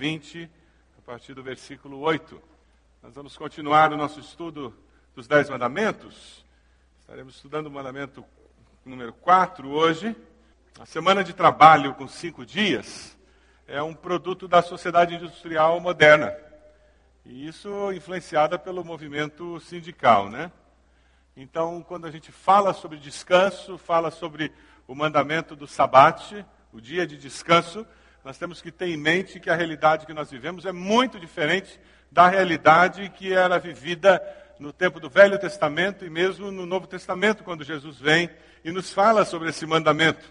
20, a partir do versículo 8. Nós vamos continuar o nosso estudo dos Dez Mandamentos. Estaremos estudando o mandamento número 4 hoje. A semana de trabalho com cinco dias é um produto da sociedade industrial moderna. E isso influenciada pelo movimento sindical, né? Então, quando a gente fala sobre descanso, fala sobre o mandamento do sabate, o dia de descanso, nós temos que ter em mente que a realidade que nós vivemos é muito diferente da realidade que era vivida no tempo do Velho Testamento e mesmo no Novo Testamento, quando Jesus vem e nos fala sobre esse mandamento.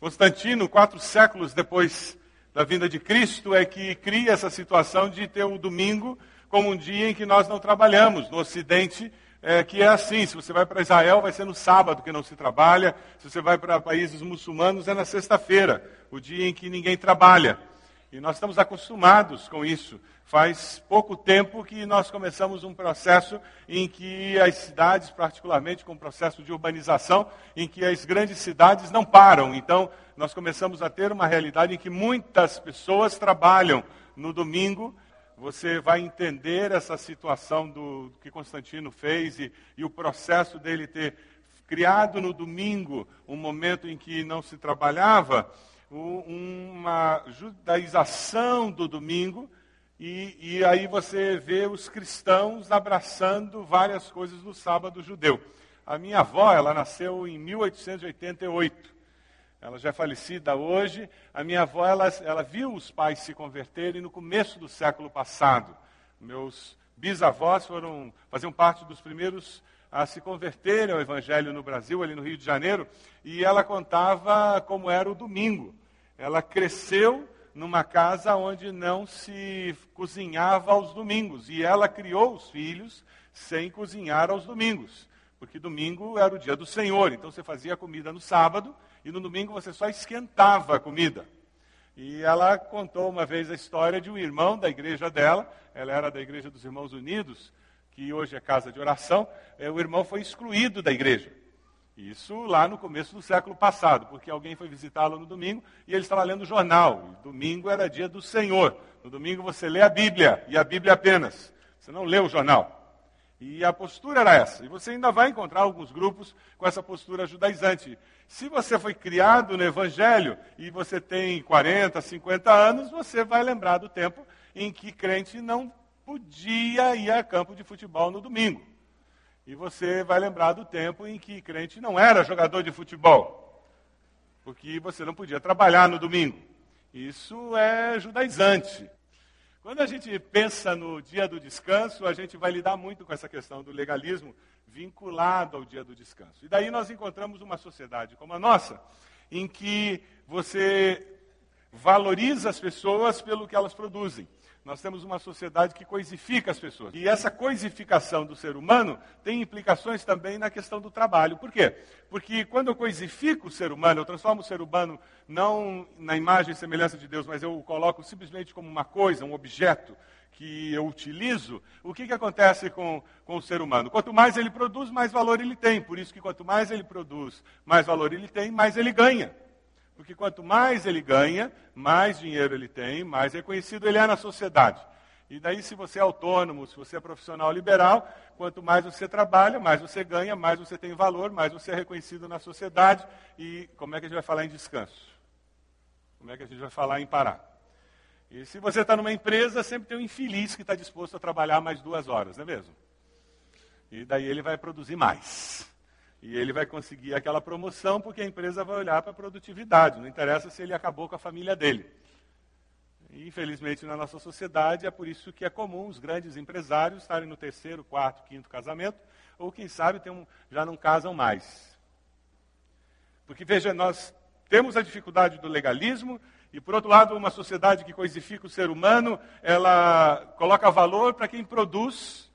Constantino, quatro séculos depois da vinda de Cristo, é que cria essa situação de ter o domingo como um dia em que nós não trabalhamos. No Ocidente, é, que é assim: se você vai para Israel, vai ser no sábado que não se trabalha, se você vai para países muçulmanos, é na sexta-feira, o dia em que ninguém trabalha. E nós estamos acostumados com isso. Faz pouco tempo que nós começamos um processo em que as cidades, particularmente com o processo de urbanização, em que as grandes cidades não param. Então, nós começamos a ter uma realidade em que muitas pessoas trabalham no domingo você vai entender essa situação do, do que Constantino fez e, e, o processo dele ter criado no domingo um momento em que não se trabalhava, uma judaização do domingo, e, e aí você vê os cristãos abraçando várias coisas do sábado judeu. A minha avó, ela nasceu em 1888. Ela já é falecida hoje. A minha avó, ela, ela viu os pais se converterem no começo do século passado. Meus bisavós foram, faziam parte dos primeiros a se converterem ao Evangelho no Brasil, ali no Rio de Janeiro, e ela contava como era o domingo. Ela cresceu numa casa onde não se cozinhava aos domingos, e ela criou os filhos sem cozinhar aos domingos, porque domingo era o dia do Senhor, então você fazia comida no sábado e no domingo você só esquentava a comida. E ela contou uma vez a história de um irmão da igreja dela, ela era da igreja dos Irmãos Unidos, que hoje é casa de oração, é, o irmão foi excluído da igreja. Isso lá no começo do século passado, porque alguém foi visitá-lo no domingo e ele estava lendo o jornal. E domingo era dia do Senhor. No domingo você lê a Bíblia, e a Bíblia apenas. Você não lê o jornal. E a postura era essa. E você ainda vai encontrar alguns grupos com essa postura judaizante. Se você foi criado no Evangelho e você tem 40, 50 anos, você vai lembrar do tempo em que crente não podia ir a campo de futebol no domingo. E você vai lembrar do tempo em que crente não era jogador de futebol, porque você não podia trabalhar no domingo. Isso é judaizante. Quando a gente pensa no dia do descanso, a gente vai lidar muito com essa questão do legalismo vinculado ao dia do descanso. E daí nós encontramos uma sociedade como a nossa, em que você valoriza as pessoas pelo que elas produzem. Nós temos uma sociedade que coisifica as pessoas. E essa coisificação do ser humano tem implicações também na questão do trabalho. Por quê? Porque quando eu coisifico o ser humano, eu transformo o ser humano não na imagem e semelhança de Deus, mas eu o coloco simplesmente como uma coisa, um objeto que eu utilizo, o que, que acontece com, com o ser humano? Quanto mais ele produz, mais valor ele tem. Por isso que quanto mais ele produz, mais valor ele tem, mais ele ganha. Porque quanto mais ele ganha, mais dinheiro ele tem, mais reconhecido ele é na sociedade. E daí, se você é autônomo, se você é profissional liberal, quanto mais você trabalha, mais você ganha, mais você tem valor, mais você é reconhecido na sociedade. E como é que a gente vai falar em descanso? Como é que a gente vai falar em parar? E se você está numa empresa, sempre tem um infeliz que está disposto a trabalhar mais duas horas, não é mesmo? E daí ele vai produzir mais. E ele vai conseguir aquela promoção porque a empresa vai olhar para a produtividade, não interessa se ele acabou com a família dele. E, infelizmente, na nossa sociedade, é por isso que é comum os grandes empresários estarem no terceiro, quarto, quinto casamento, ou quem sabe um, já não casam mais. Porque, veja, nós temos a dificuldade do legalismo, e, por outro lado, uma sociedade que coisifica o ser humano, ela coloca valor para quem produz,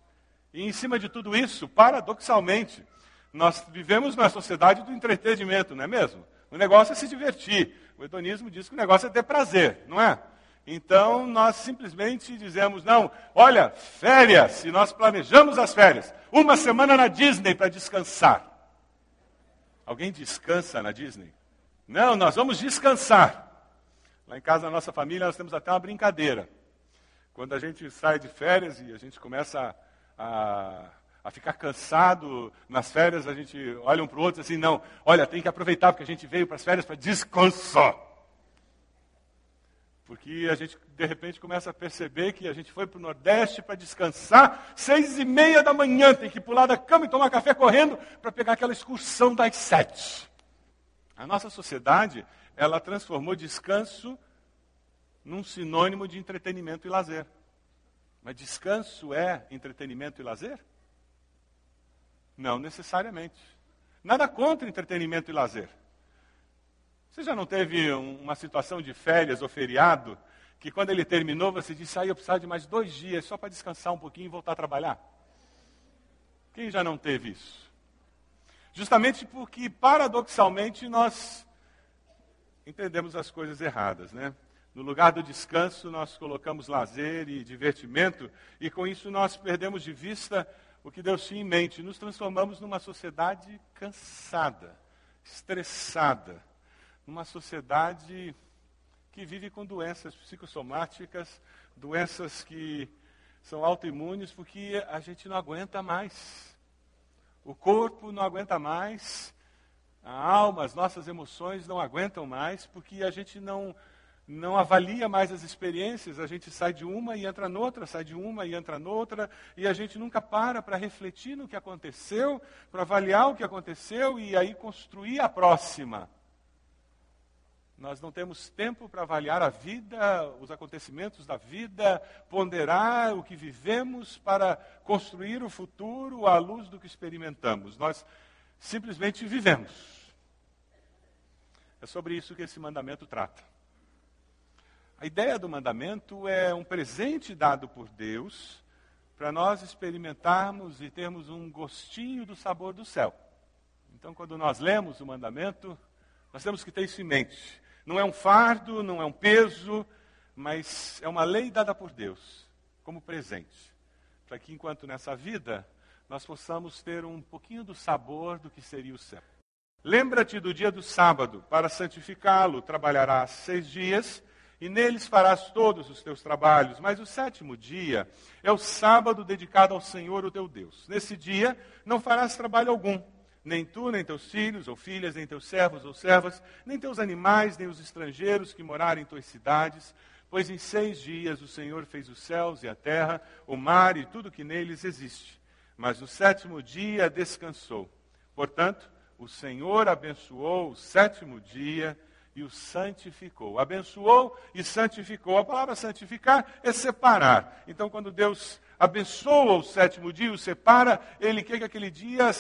e, em cima de tudo isso, paradoxalmente, nós vivemos na sociedade do entretenimento, não é mesmo? O negócio é se divertir. O hedonismo diz que o negócio é ter prazer, não é? Então nós simplesmente dizemos: não, olha, férias, se nós planejamos as férias, uma semana na Disney para descansar. Alguém descansa na Disney? Não, nós vamos descansar. Lá em casa, na nossa família, nós temos até uma brincadeira. Quando a gente sai de férias e a gente começa a, a a ficar cansado nas férias, a gente olha um para o outro assim, não, olha, tem que aproveitar porque a gente veio para as férias para descansar. Porque a gente, de repente, começa a perceber que a gente foi para o Nordeste para descansar, seis e meia da manhã, tem que pular da cama e tomar café correndo para pegar aquela excursão das sete. A nossa sociedade, ela transformou descanso num sinônimo de entretenimento e lazer. Mas descanso é entretenimento e lazer? Não necessariamente. Nada contra entretenimento e lazer. Você já não teve uma situação de férias ou feriado que quando ele terminou você disse, ah, eu precisava de mais dois dias só para descansar um pouquinho e voltar a trabalhar? Quem já não teve isso? Justamente porque, paradoxalmente, nós entendemos as coisas erradas, né? No lugar do descanso, nós colocamos lazer e divertimento, e com isso nós perdemos de vista o que Deus tinha em mente. Nos transformamos numa sociedade cansada, estressada, numa sociedade que vive com doenças psicossomáticas, doenças que são autoimunes, porque a gente não aguenta mais. O corpo não aguenta mais, a alma, as nossas emoções não aguentam mais, porque a gente não não avalia mais as experiências, a gente sai de uma e entra noutra, sai de uma e entra noutra, e a gente nunca para para refletir no que aconteceu, para avaliar o que aconteceu e aí construir a próxima. Nós não temos tempo para avaliar a vida, os acontecimentos da vida, ponderar o que vivemos para construir o futuro à luz do que experimentamos. Nós simplesmente vivemos. É sobre isso que esse mandamento trata. A ideia do mandamento é um presente dado por Deus para nós experimentarmos e termos um gostinho do sabor do céu. Então, quando nós lemos o mandamento, nós temos que ter isso em mente. Não é um fardo, não é um peso, mas é uma lei dada por Deus como presente, para que enquanto nessa vida nós possamos ter um pouquinho do sabor do que seria o céu. Lembra-te do dia do sábado, para santificá-lo, trabalharás seis dias e neles farás todos os teus trabalhos. Mas o sétimo dia é o sábado dedicado ao Senhor, o teu Deus. Nesse dia não farás trabalho algum, nem tu, nem teus filhos ou filhas, nem teus servos ou servas, nem teus animais, nem os estrangeiros que morarem em tuas cidades, pois em seis dias o Senhor fez os céus e a terra, o mar e tudo que neles existe. Mas no sétimo dia descansou. Portanto, o Senhor abençoou o sétimo dia e o santificou. Abençoou e santificou. A palavra santificar é separar. Então, quando Deus abençoa o sétimo dia, o separa, ele quer que aquele dia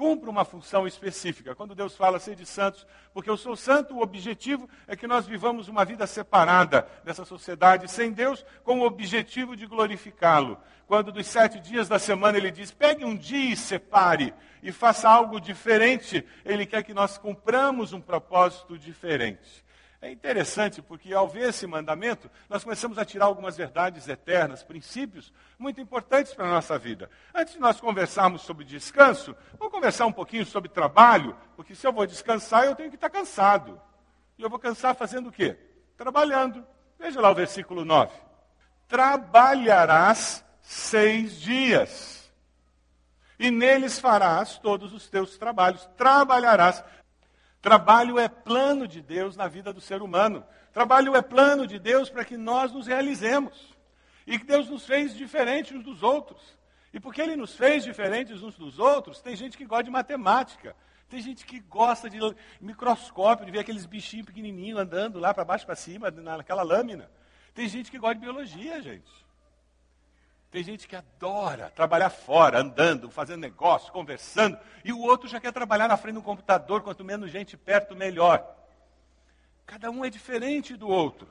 cumpra uma função específica. Quando Deus fala ser de santos, porque eu sou santo, o objetivo é que nós vivamos uma vida separada dessa sociedade, sem Deus, com o objetivo de glorificá-lo. Quando dos sete dias da semana ele diz, pegue um dia e separe, e faça algo diferente, ele quer que nós cumpramos um propósito diferente. É interessante porque, ao ver esse mandamento, nós começamos a tirar algumas verdades eternas, princípios muito importantes para a nossa vida. Antes de nós conversarmos sobre descanso, vamos conversar um pouquinho sobre trabalho, porque se eu vou descansar, eu tenho que estar cansado. E eu vou cansar fazendo o quê? Trabalhando. Veja lá o versículo 9. Trabalharás seis dias, e neles farás todos os teus trabalhos. Trabalharás Trabalho é plano de Deus na vida do ser humano. Trabalho é plano de Deus para que nós nos realizemos. E que Deus nos fez diferentes uns dos outros. E porque Ele nos fez diferentes uns dos outros, tem gente que gosta de matemática. Tem gente que gosta de microscópio, de ver aqueles bichinhos pequenininhos andando lá para baixo para cima, naquela lâmina. Tem gente que gosta de biologia, gente. Tem gente que adora trabalhar fora, andando, fazendo negócio, conversando, e o outro já quer trabalhar na frente do computador, quanto menos gente perto, melhor. Cada um é diferente do outro.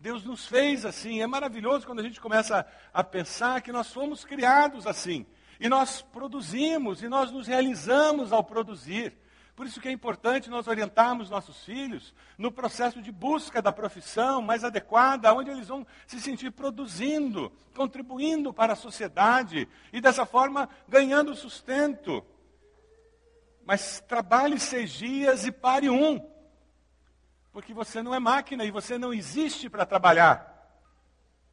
Deus nos fez assim. É maravilhoso quando a gente começa a pensar que nós fomos criados assim. E nós produzimos, e nós nos realizamos ao produzir. Por isso que é importante nós orientarmos nossos filhos no processo de busca da profissão mais adequada, onde eles vão se sentir produzindo, contribuindo para a sociedade e dessa forma ganhando sustento. Mas trabalhe seis dias e pare um, porque você não é máquina e você não existe para trabalhar.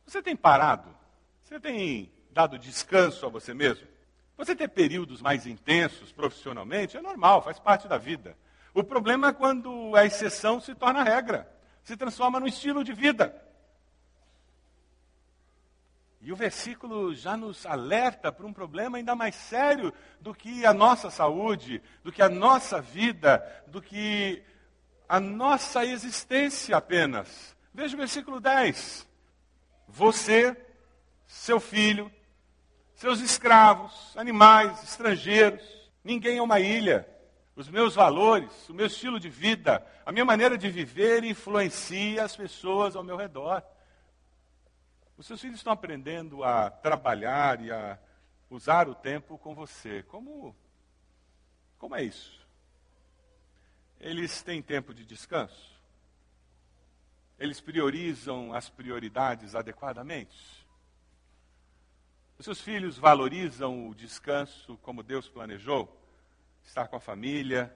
Você tem parado? Você tem dado descanso a você mesmo? Você ter períodos mais intensos profissionalmente é normal, faz parte da vida. O problema é quando a exceção se torna regra, se transforma num estilo de vida. E o versículo já nos alerta para um problema ainda mais sério do que a nossa saúde, do que a nossa vida, do que a nossa existência apenas. Veja o versículo 10. Você, seu filho, seus escravos, animais, estrangeiros. Ninguém é uma ilha. Os meus valores, o meu estilo de vida, a minha maneira de viver influencia as pessoas ao meu redor. Os seus filhos estão aprendendo a trabalhar e a usar o tempo com você. Como, como é isso? Eles têm tempo de descanso? Eles priorizam as prioridades adequadamente? Seus filhos valorizam o descanso como Deus planejou? Estar com a família,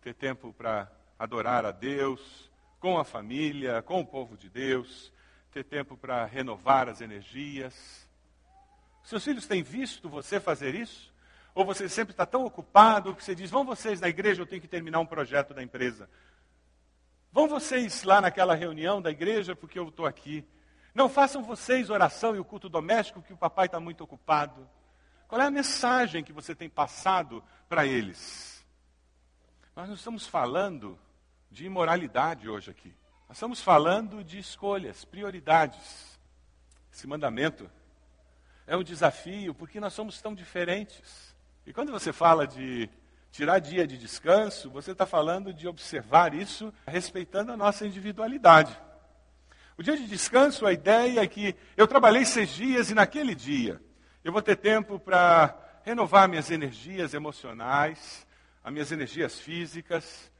ter tempo para adorar a Deus, com a família, com o povo de Deus, ter tempo para renovar as energias. Seus filhos têm visto você fazer isso? Ou você sempre está tão ocupado que você diz: vão vocês na igreja, eu tenho que terminar um projeto da empresa. Vão vocês lá naquela reunião da igreja, porque eu estou aqui. Não façam vocês oração e o culto doméstico, que o papai está muito ocupado. Qual é a mensagem que você tem passado para eles? Nós não estamos falando de imoralidade hoje aqui. Nós estamos falando de escolhas, prioridades. Esse mandamento é um desafio porque nós somos tão diferentes. E quando você fala de tirar dia de descanso, você está falando de observar isso respeitando a nossa individualidade. O dia de descanso, a ideia é que eu trabalhei seis dias e naquele dia eu vou ter tempo para renovar minhas energias emocionais, as minhas energias físicas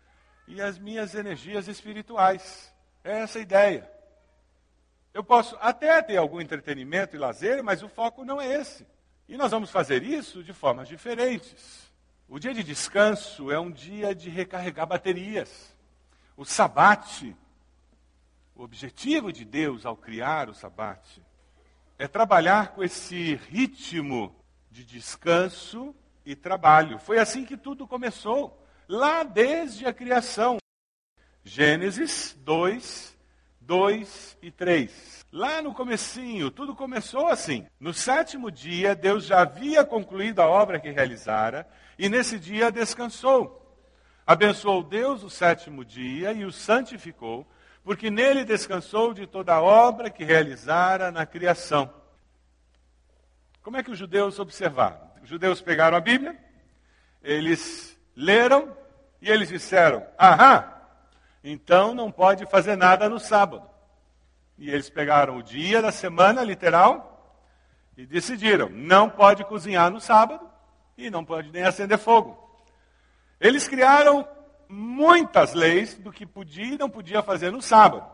e as minhas energias espirituais. É essa a ideia. Eu posso até ter algum entretenimento e lazer, mas o foco não é esse. E nós vamos fazer isso de formas diferentes. O dia de descanso é um dia de recarregar baterias. O sabate o objetivo de Deus ao criar o sabate é trabalhar com esse ritmo de descanso e trabalho. Foi assim que tudo começou, lá desde a criação. Gênesis 2, 2 e 3. Lá no comecinho, tudo começou assim. No sétimo dia, Deus já havia concluído a obra que realizara e nesse dia descansou. Abençoou Deus o sétimo dia e o santificou, porque nele descansou de toda a obra que realizara na criação. Como é que os judeus observaram? Os judeus pegaram a Bíblia, eles leram e eles disseram: Aham, então não pode fazer nada no sábado. E eles pegaram o dia da semana, literal, e decidiram: não pode cozinhar no sábado e não pode nem acender fogo. Eles criaram muitas leis do que podia e não podia fazer no sábado.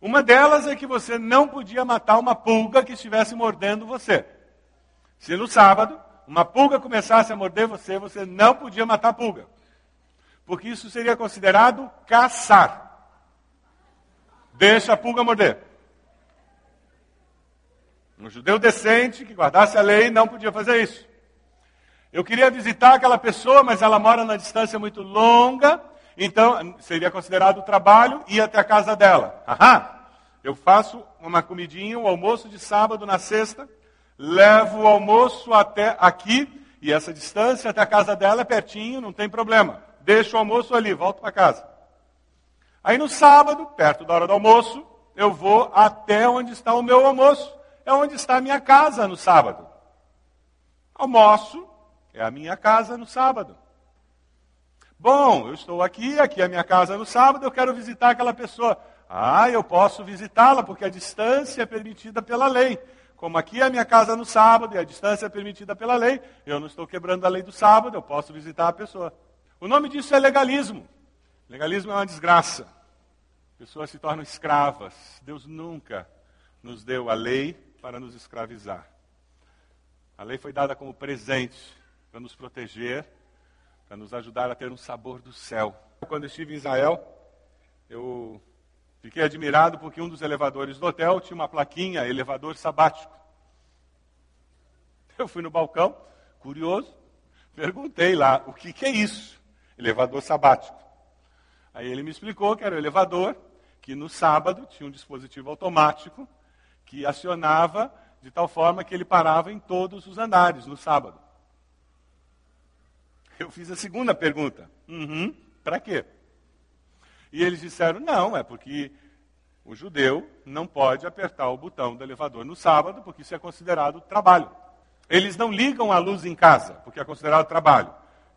Uma delas é que você não podia matar uma pulga que estivesse mordendo você. Se no sábado uma pulga começasse a morder você, você não podia matar a pulga. Porque isso seria considerado caçar. Deixa a pulga morder. Um judeu decente que guardasse a lei não podia fazer isso. Eu queria visitar aquela pessoa, mas ela mora na distância muito longa, então seria considerado trabalho ir até a casa dela. Aham, eu faço uma comidinha, um almoço de sábado na sexta, levo o almoço até aqui, e essa distância até a casa dela é pertinho, não tem problema. Deixo o almoço ali, volto para casa. Aí no sábado, perto da hora do almoço, eu vou até onde está o meu almoço. É onde está a minha casa no sábado. Almoço é a minha casa no sábado. Bom, eu estou aqui, aqui é a minha casa no sábado, eu quero visitar aquela pessoa. Ah, eu posso visitá-la, porque a distância é permitida pela lei. Como aqui é a minha casa no sábado e a distância é permitida pela lei, eu não estou quebrando a lei do sábado, eu posso visitar a pessoa. O nome disso é legalismo. Legalismo é uma desgraça. Pessoas se tornam escravas. Deus nunca nos deu a lei para nos escravizar. A lei foi dada como presente para nos proteger, para nos ajudar a ter um sabor do céu. Quando estive em Israel, eu Fiquei admirado porque um dos elevadores do hotel tinha uma plaquinha, elevador sabático. Eu fui no balcão, curioso, perguntei lá, o que, que é isso? Elevador sabático. Aí ele me explicou que era o elevador, que no sábado tinha um dispositivo automático que acionava de tal forma que ele parava em todos os andares no sábado. Eu fiz a segunda pergunta. Uhum, para quê? E eles disseram: não, é porque o judeu não pode apertar o botão do elevador no sábado, porque isso é considerado trabalho. Eles não ligam a luz em casa, porque é considerado trabalho.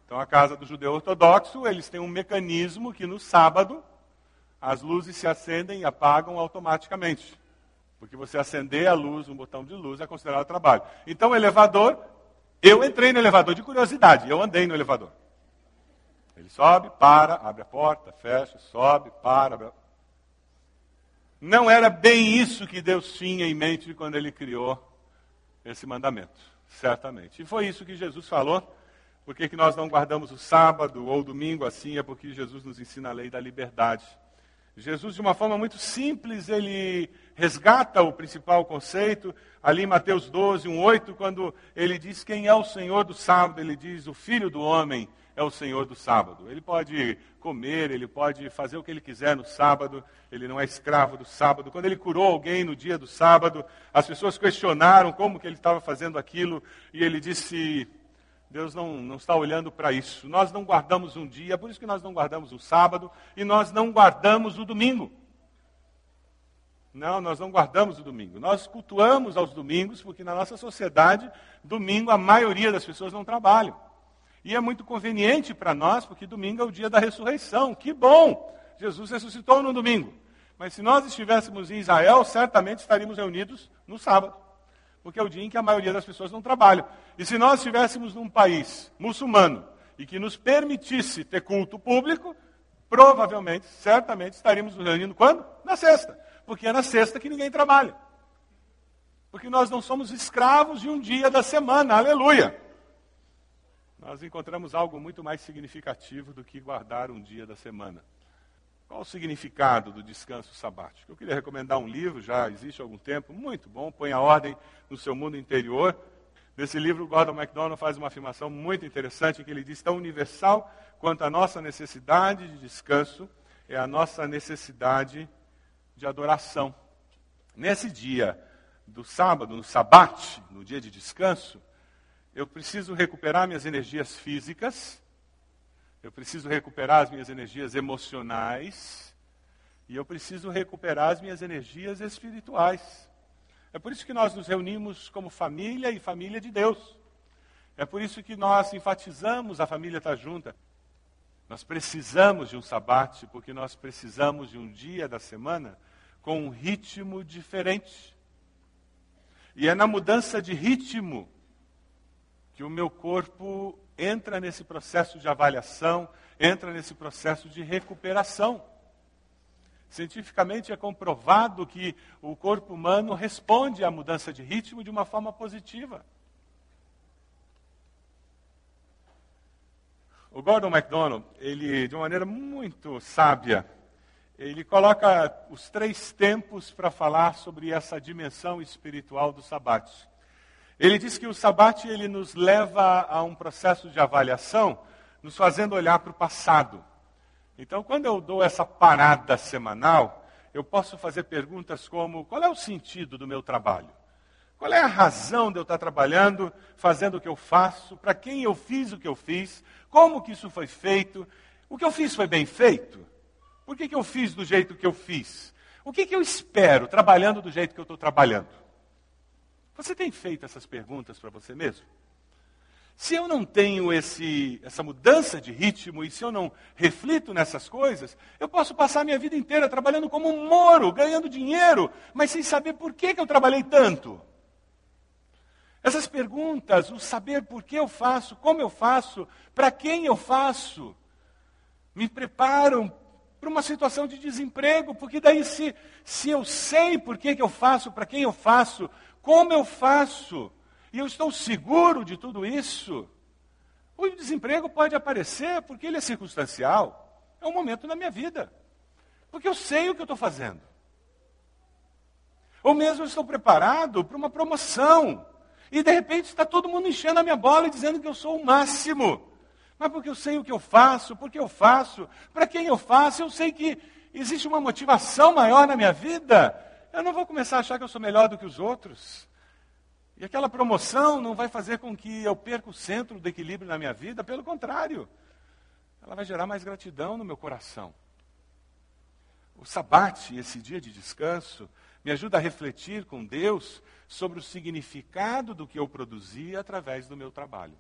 Então, a casa do judeu ortodoxo, eles têm um mecanismo que no sábado as luzes se acendem e apagam automaticamente. Porque você acender a luz, um botão de luz, é considerado trabalho. Então, o elevador, eu entrei no elevador de curiosidade, eu andei no elevador. Ele sobe, para, abre a porta, fecha, sobe, para. Abre... Não era bem isso que Deus tinha em mente quando ele criou esse mandamento, certamente. E foi isso que Jesus falou. Por que, nós não guardamos o sábado ou o domingo assim? É porque Jesus nos ensina a lei da liberdade. Jesus, de uma forma muito simples, ele resgata o principal conceito. Ali em Mateus 12, 1, 8, quando ele diz quem é o Senhor do sábado, ele diz o Filho do Homem é o Senhor do sábado. Ele pode comer, ele pode fazer o que ele quiser no sábado, ele não é escravo do sábado. Quando ele curou alguém no dia do sábado, as pessoas questionaram como que ele estava fazendo aquilo, e ele disse: Deus não, não está olhando para isso. Nós não guardamos um dia, por isso que nós não guardamos o sábado e nós não guardamos o domingo. Não, nós não guardamos o domingo. Nós cultuamos aos domingos, porque na nossa sociedade, domingo a maioria das pessoas não trabalham. E é muito conveniente para nós, porque domingo é o dia da ressurreição. Que bom! Jesus ressuscitou no domingo. Mas se nós estivéssemos em Israel, certamente estaríamos reunidos no sábado. Porque é o dia em que a maioria das pessoas não trabalham. E se nós estivéssemos num país muçulmano e que nos permitisse ter culto público, provavelmente, certamente, estaríamos nos reunindo quando? Na sexta. Porque é na sexta que ninguém trabalha. Porque nós não somos escravos de um dia da semana. Aleluia! nós encontramos algo muito mais significativo do que guardar um dia da semana. Qual o significado do descanso sabático? Eu queria recomendar um livro, já existe há algum tempo, muito bom, põe a ordem no seu mundo interior. Nesse livro, Gordon MacDonald faz uma afirmação muito interessante, em que ele diz, tão universal quanto a nossa necessidade de descanso é a nossa necessidade de adoração. Nesse dia do sábado, no sabate, no dia de descanso, eu preciso recuperar minhas energias físicas, Eu preciso recuperar as minhas energias emocionais e eu preciso recuperar as minhas energias espirituais. É por isso que nós nos reunimos como família e família de Deus. É por isso que nós enfatizamos a família estar junta. Nós precisamos de um sabate, porque nós precisamos de um dia da semana com um ritmo diferente. E é na mudança de ritmo que o meu corpo entra nesse processo de avaliação, entra nesse processo de recuperação. Cientificamente é comprovado que o corpo humano responde à mudança de ritmo de uma forma positiva. O Gordon MacDonald, ele, de uma maneira muito sábia, ele coloca os três tempos para falar sobre essa dimensão espiritual do sabate. Ele diz que o sabate ele nos leva a um processo de avaliação, nos fazendo olhar para o passado. Então, quando eu dou essa parada semanal, eu posso fazer perguntas como: qual é o sentido do meu trabalho? Qual é a razão de eu estar trabalhando, fazendo o que eu faço? Para quem eu fiz o que eu fiz? Como que isso foi feito? O que eu fiz foi bem feito? Por que, que eu fiz do jeito que eu fiz? O que, que eu espero trabalhando do jeito que eu estou trabalhando? Você tem feito essas perguntas para você mesmo? Se eu não tenho esse, essa mudança de ritmo e se eu não reflito nessas coisas, eu posso passar a minha vida inteira trabalhando como um moro, ganhando dinheiro, mas sem saber por que, que eu trabalhei tanto. Essas perguntas, o saber por que eu faço, como eu faço, para quem eu faço, me preparam para uma situação de desemprego, porque daí se, se eu sei por que, que eu faço, para quem eu faço, como eu faço, e eu estou seguro de tudo isso, o desemprego pode aparecer porque ele é circunstancial, é um momento na minha vida, porque eu sei o que eu estou fazendo. Ou mesmo eu estou preparado para uma promoção, e de repente está todo mundo enchendo a minha bola e dizendo que eu sou o máximo. Mas porque eu sei o que eu faço, porque eu faço, para quem eu faço, eu sei que existe uma motivação maior na minha vida. Eu não vou começar a achar que eu sou melhor do que os outros. E aquela promoção não vai fazer com que eu perca o centro do equilíbrio na minha vida, pelo contrário, ela vai gerar mais gratidão no meu coração. O sabate, esse dia de descanso, me ajuda a refletir com Deus sobre o significado do que eu produzi através do meu trabalho.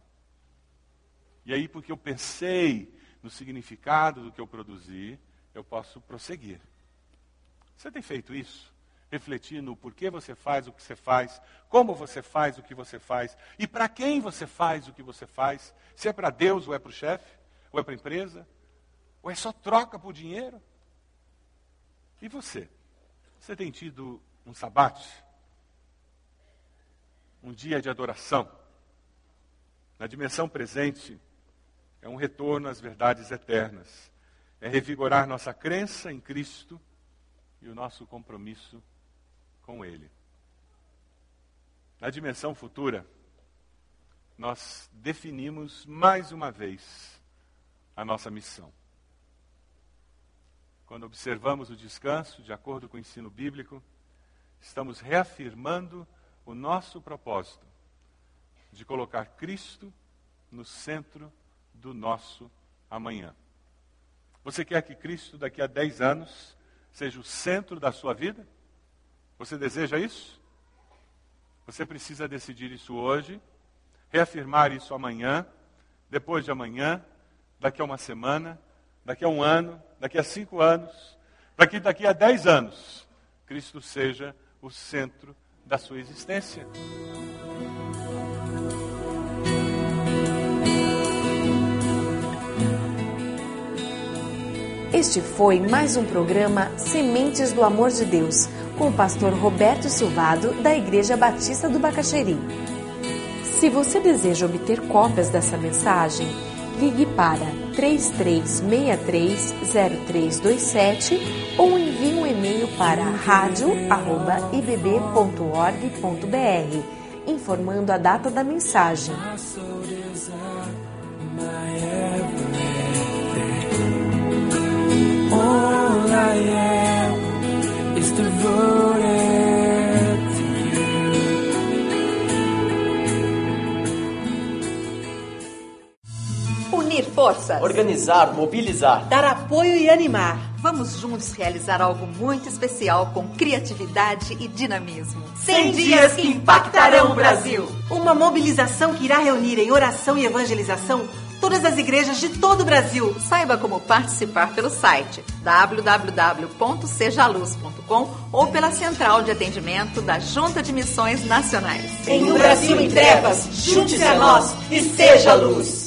E aí, porque eu pensei no significado do que eu produzi, eu posso prosseguir. Você tem feito isso? Refletir no porquê você faz o que você faz, como você faz o que você faz e para quem você faz o que você faz. Se é para Deus ou é para o chefe, ou é para a empresa, ou é só troca por dinheiro. E você? Você tem tido um sabate? Um dia de adoração? Na dimensão presente, é um retorno às verdades eternas. É revigorar nossa crença em Cristo e o nosso compromisso com Ele. Na dimensão futura, nós definimos mais uma vez a nossa missão. Quando observamos o descanso, de acordo com o ensino bíblico, estamos reafirmando o nosso propósito de colocar Cristo no centro do nosso amanhã. Você quer que Cristo, daqui a 10 anos, seja o centro da sua vida? Você deseja isso? Você precisa decidir isso hoje, reafirmar isso amanhã, depois de amanhã, daqui a uma semana, daqui a um ano, daqui a cinco anos, para que daqui a dez anos Cristo seja o centro da sua existência. Este foi mais um programa Sementes do Amor de Deus, com o pastor Roberto Silvado, da Igreja Batista do Bacaxeri. Se você deseja obter cópias dessa mensagem, ligue para 33630327 ou envie um e-mail para radio@ibb.org.br, informando a data da mensagem. All I am Unir forças. Organizar, mobilizar. Dar apoio e animar. Vamos juntos realizar algo muito especial com criatividade e dinamismo. 100 dias que impactarão o Brasil. Uma mobilização que irá reunir em oração e evangelização todas as igrejas de todo o Brasil. Saiba como participar pelo site www.sejaluz.com ou pela central de atendimento da Junta de Missões Nacionais. Em um Brasil em trevas, junte-se a nós e seja luz.